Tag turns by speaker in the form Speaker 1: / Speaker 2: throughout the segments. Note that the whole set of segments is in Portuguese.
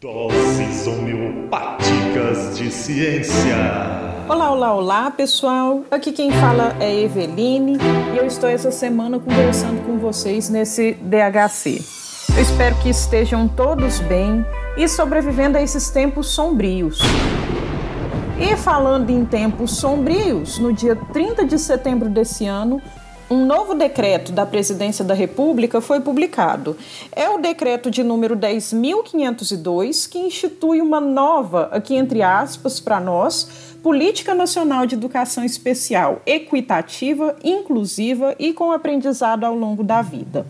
Speaker 1: Doses homeopáticas de ciência.
Speaker 2: Olá, olá, olá, pessoal. Aqui quem fala é Eveline e eu estou essa semana conversando com vocês nesse DHC. Eu espero que estejam todos bem e sobrevivendo a esses tempos sombrios. E falando em tempos sombrios, no dia 30 de setembro desse ano, um novo decreto da Presidência da República foi publicado. É o decreto de número 10.502, que institui uma nova, aqui entre aspas, para nós, Política Nacional de Educação Especial, equitativa, inclusiva e com aprendizado ao longo da vida.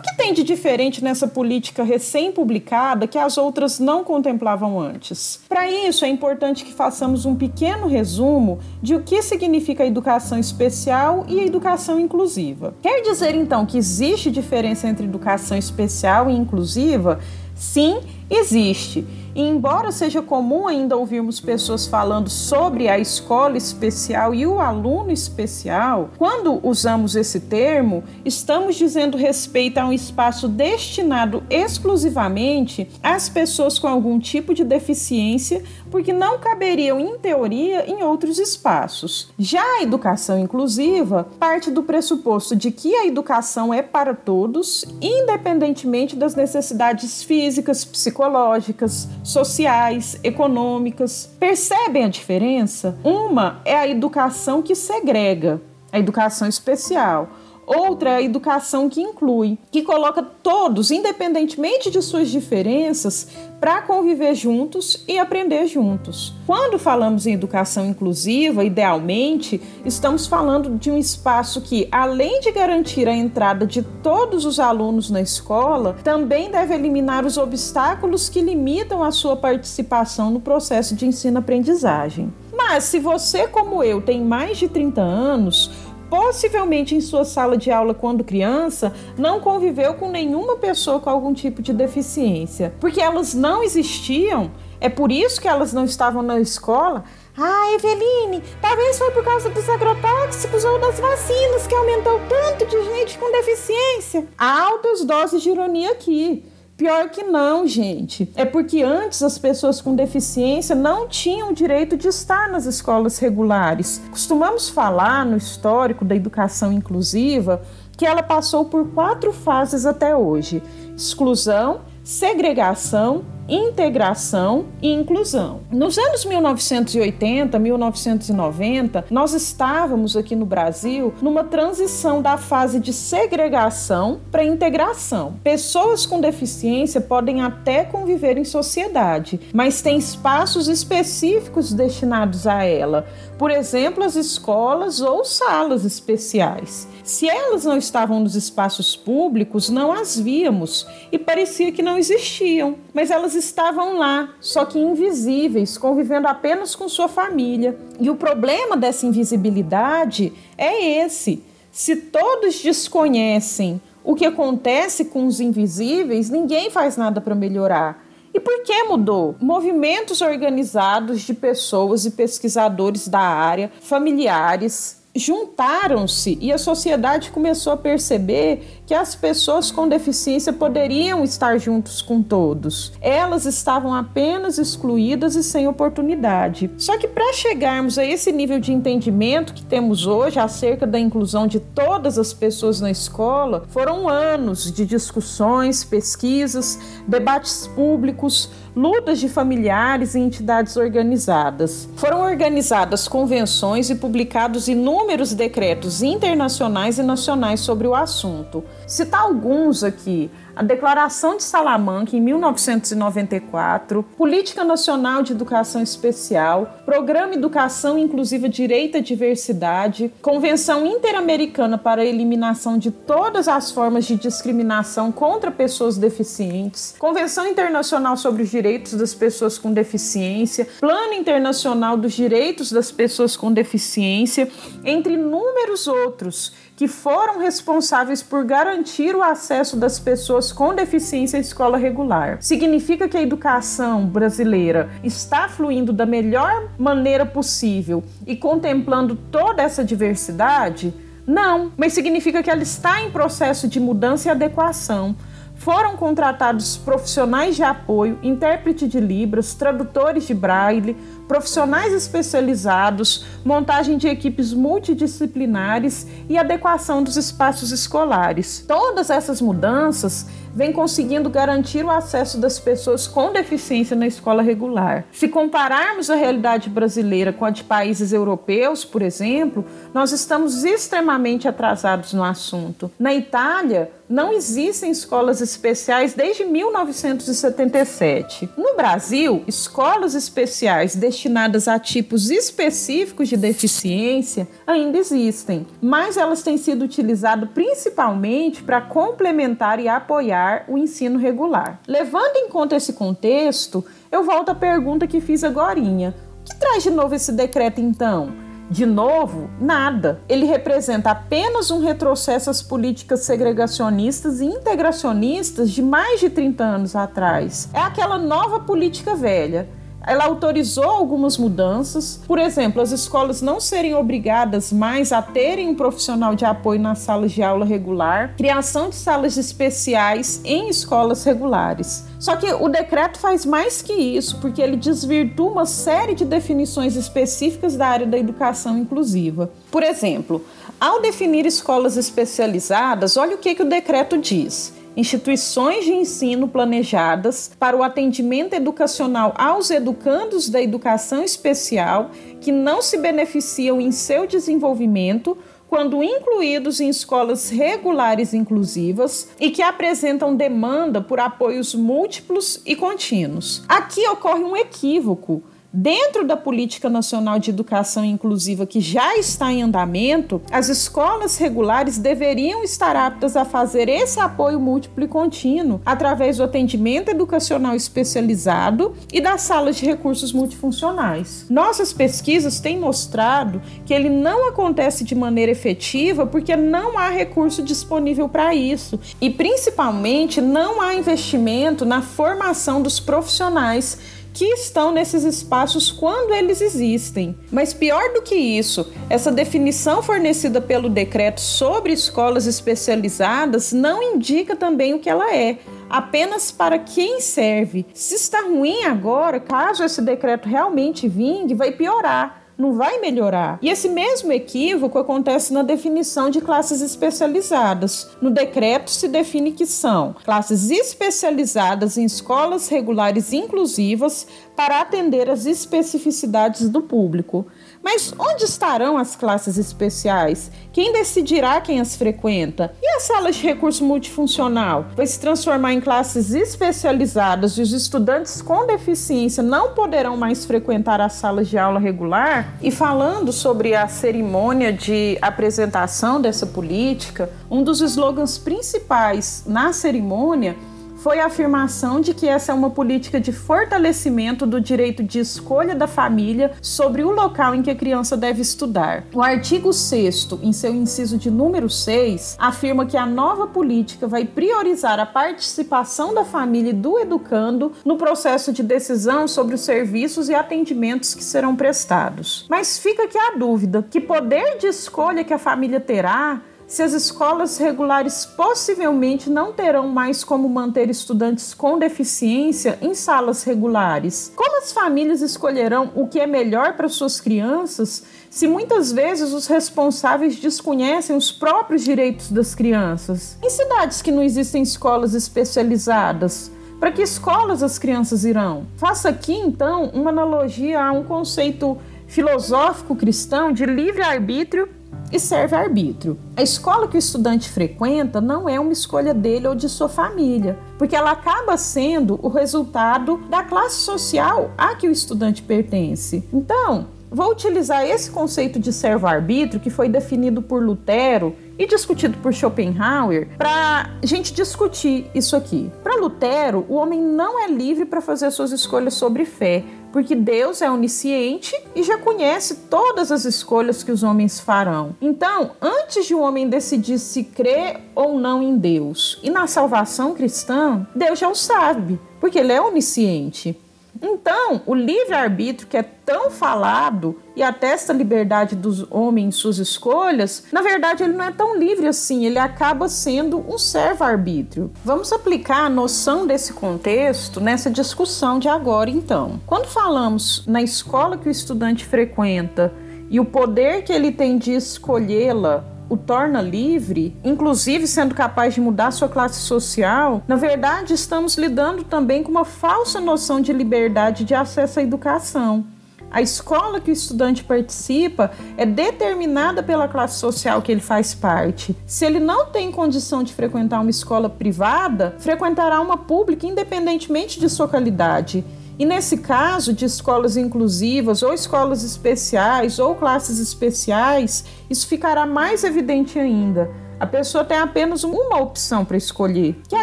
Speaker 2: O que tem de diferente nessa política recém-publicada que as outras não contemplavam antes? Para isso, é importante que façamos um pequeno resumo de o que significa educação especial e educação inclusiva. Quer dizer, então, que existe diferença entre educação especial e inclusiva? Sim, existe. E embora seja comum ainda ouvirmos pessoas falando sobre a escola especial e o aluno especial, quando usamos esse termo, estamos dizendo respeito a um espaço destinado exclusivamente às pessoas com algum tipo de deficiência, porque não caberiam, em teoria, em outros espaços. Já a educação inclusiva parte do pressuposto de que a educação é para todos, independentemente das necessidades físicas, psicológicas, sociais, econômicas. Percebem a diferença? Uma é a educação que segrega, a educação especial. Outra é a educação que inclui, que coloca todos, independentemente de suas diferenças, para conviver juntos e aprender juntos. Quando falamos em educação inclusiva, idealmente, estamos falando de um espaço que, além de garantir a entrada de todos os alunos na escola, também deve eliminar os obstáculos que limitam a sua participação no processo de ensino-aprendizagem. Mas se você, como eu, tem mais de 30 anos, possivelmente em sua sala de aula quando criança, não conviveu com nenhuma pessoa com algum tipo de deficiência, porque elas não existiam. É por isso que elas não estavam na escola. Ah, Eveline, talvez foi por causa dos agrotóxicos ou das vacinas que aumentou tanto de gente com deficiência. Altas doses de ironia aqui. Pior que não, gente. É porque antes as pessoas com deficiência não tinham o direito de estar nas escolas regulares. Costumamos falar no histórico da educação inclusiva que ela passou por quatro fases até hoje: exclusão, segregação, integração e inclusão. Nos anos 1980, 1990, nós estávamos aqui no Brasil numa transição da fase de segregação para integração. Pessoas com deficiência podem até conviver em sociedade, mas tem espaços específicos destinados a ela, por exemplo, as escolas ou salas especiais. Se elas não estavam nos espaços públicos, não as víamos e parecia que não existiam, mas elas estavam lá, só que invisíveis, convivendo apenas com sua família. E o problema dessa invisibilidade é esse: se todos desconhecem o que acontece com os invisíveis, ninguém faz nada para melhorar. E por que mudou? Movimentos organizados de pessoas e pesquisadores da área, familiares, juntaram-se e a sociedade começou a perceber que as pessoas com deficiência poderiam estar juntos com todos. Elas estavam apenas excluídas e sem oportunidade. Só que para chegarmos a esse nível de entendimento que temos hoje acerca da inclusão de todas as pessoas na escola, foram anos de discussões, pesquisas, debates públicos, lutas de familiares e entidades organizadas. Foram organizadas convenções e publicados inúmeros decretos internacionais e nacionais sobre o assunto. Citar alguns aqui: a Declaração de Salamanca em 1994, Política Nacional de Educação Especial, Programa Educação Inclusiva Direito à Diversidade, Convenção Interamericana para a Eliminação de todas as formas de discriminação contra pessoas deficientes, Convenção Internacional sobre os Direitos das Pessoas com Deficiência, Plano Internacional dos Direitos das Pessoas com Deficiência, entre inúmeros outros que foram responsáveis por garantir o acesso das pessoas com deficiência à escola regular. Significa que a educação brasileira está fluindo da melhor maneira possível e contemplando toda essa diversidade? Não, mas significa que ela está em processo de mudança e adequação foram contratados profissionais de apoio, intérprete de Libras, tradutores de braille, profissionais especializados, montagem de equipes multidisciplinares e adequação dos espaços escolares. Todas essas mudanças vêm conseguindo garantir o acesso das pessoas com deficiência na escola regular. Se compararmos a realidade brasileira com a de países europeus, por exemplo, nós estamos extremamente atrasados no assunto. Na Itália, não existem escolas especiais desde 1977. No Brasil, escolas especiais destinadas a tipos específicos de deficiência ainda existem, mas elas têm sido utilizadas principalmente para complementar e apoiar o ensino regular. Levando em conta esse contexto, eu volto à pergunta que fiz agora. O que traz de novo esse decreto então? De novo, nada. Ele representa apenas um retrocesso às políticas segregacionistas e integracionistas de mais de 30 anos atrás. É aquela nova política velha. Ela autorizou algumas mudanças, por exemplo, as escolas não serem obrigadas mais a terem um profissional de apoio nas salas de aula regular, criação de salas especiais em escolas regulares. Só que o decreto faz mais que isso, porque ele desvirtua uma série de definições específicas da área da educação inclusiva. Por exemplo, ao definir escolas especializadas, olha o que, que o decreto diz instituições de ensino planejadas para o atendimento educacional aos educandos da educação especial que não se beneficiam em seu desenvolvimento quando incluídos em escolas regulares inclusivas e que apresentam demanda por apoios múltiplos e contínuos. Aqui ocorre um equívoco Dentro da Política Nacional de Educação Inclusiva que já está em andamento, as escolas regulares deveriam estar aptas a fazer esse apoio múltiplo e contínuo através do atendimento educacional especializado e das salas de recursos multifuncionais. Nossas pesquisas têm mostrado que ele não acontece de maneira efetiva porque não há recurso disponível para isso e, principalmente, não há investimento na formação dos profissionais que estão nesses espaços quando eles existem. Mas pior do que isso, essa definição fornecida pelo decreto sobre escolas especializadas não indica também o que ela é apenas para quem serve. Se está ruim agora, caso esse decreto realmente vingue, vai piorar não vai melhorar. E esse mesmo equívoco acontece na definição de classes especializadas. No decreto se define que são classes especializadas em escolas regulares inclusivas para atender às especificidades do público. Mas onde estarão as classes especiais? Quem decidirá quem as frequenta? E as salas de recurso multifuncional? Vai se transformar em classes especializadas e os estudantes com deficiência não poderão mais frequentar as salas de aula regular? E falando sobre a cerimônia de apresentação dessa política, um dos slogans principais na cerimônia foi a afirmação de que essa é uma política de fortalecimento do direito de escolha da família sobre o local em que a criança deve estudar. O artigo 6, em seu inciso de número 6, afirma que a nova política vai priorizar a participação da família e do educando no processo de decisão sobre os serviços e atendimentos que serão prestados. Mas fica aqui a dúvida: que poder de escolha que a família terá se as escolas regulares possivelmente não terão mais como manter estudantes com deficiência em salas regulares? Como as famílias escolherão o que é melhor para suas crianças se muitas vezes os responsáveis desconhecem os próprios direitos das crianças? Em cidades que não existem escolas especializadas, para que escolas as crianças irão? Faça aqui então uma analogia a um conceito filosófico cristão de livre-arbítrio e serve arbítrio. A escola que o estudante frequenta não é uma escolha dele ou de sua família, porque ela acaba sendo o resultado da classe social a que o estudante pertence. Então, vou utilizar esse conceito de servo-arbítrio que foi definido por Lutero e discutido por Schopenhauer para gente discutir isso aqui. Para Lutero, o homem não é livre para fazer suas escolhas sobre fé, porque Deus é onisciente e já conhece todas as escolhas que os homens farão. Então, antes de o um homem decidir se crê ou não em Deus e na salvação cristã, Deus já o sabe, porque ele é onisciente. Então, o livre-arbítrio, que é tão falado e atesta a liberdade dos homens em suas escolhas, na verdade ele não é tão livre assim, ele acaba sendo um servo-arbítrio. Vamos aplicar a noção desse contexto nessa discussão de agora, então. Quando falamos na escola que o estudante frequenta e o poder que ele tem de escolhê-la o torna livre, inclusive sendo capaz de mudar sua classe social, na verdade estamos lidando também com uma falsa noção de liberdade de acesso à educação. A escola que o estudante participa é determinada pela classe social que ele faz parte. Se ele não tem condição de frequentar uma escola privada, frequentará uma pública independentemente de sua qualidade. E nesse caso de escolas inclusivas ou escolas especiais ou classes especiais, isso ficará mais evidente ainda. A pessoa tem apenas uma opção para escolher, que é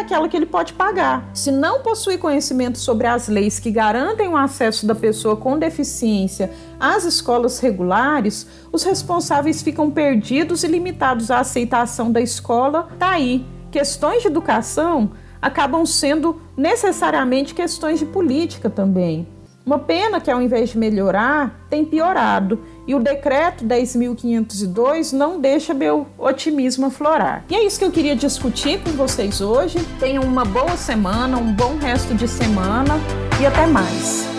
Speaker 2: aquela que ele pode pagar. Se não possui conhecimento sobre as leis que garantem o acesso da pessoa com deficiência às escolas regulares, os responsáveis ficam perdidos e limitados à aceitação da escola. Tá aí. Questões de educação acabam sendo necessariamente questões de política também. Uma pena que, ao invés de melhorar, tem piorado. E o decreto 10.502 não deixa meu otimismo aflorar. E é isso que eu queria discutir com vocês hoje. Tenham uma boa semana, um bom resto de semana e até mais.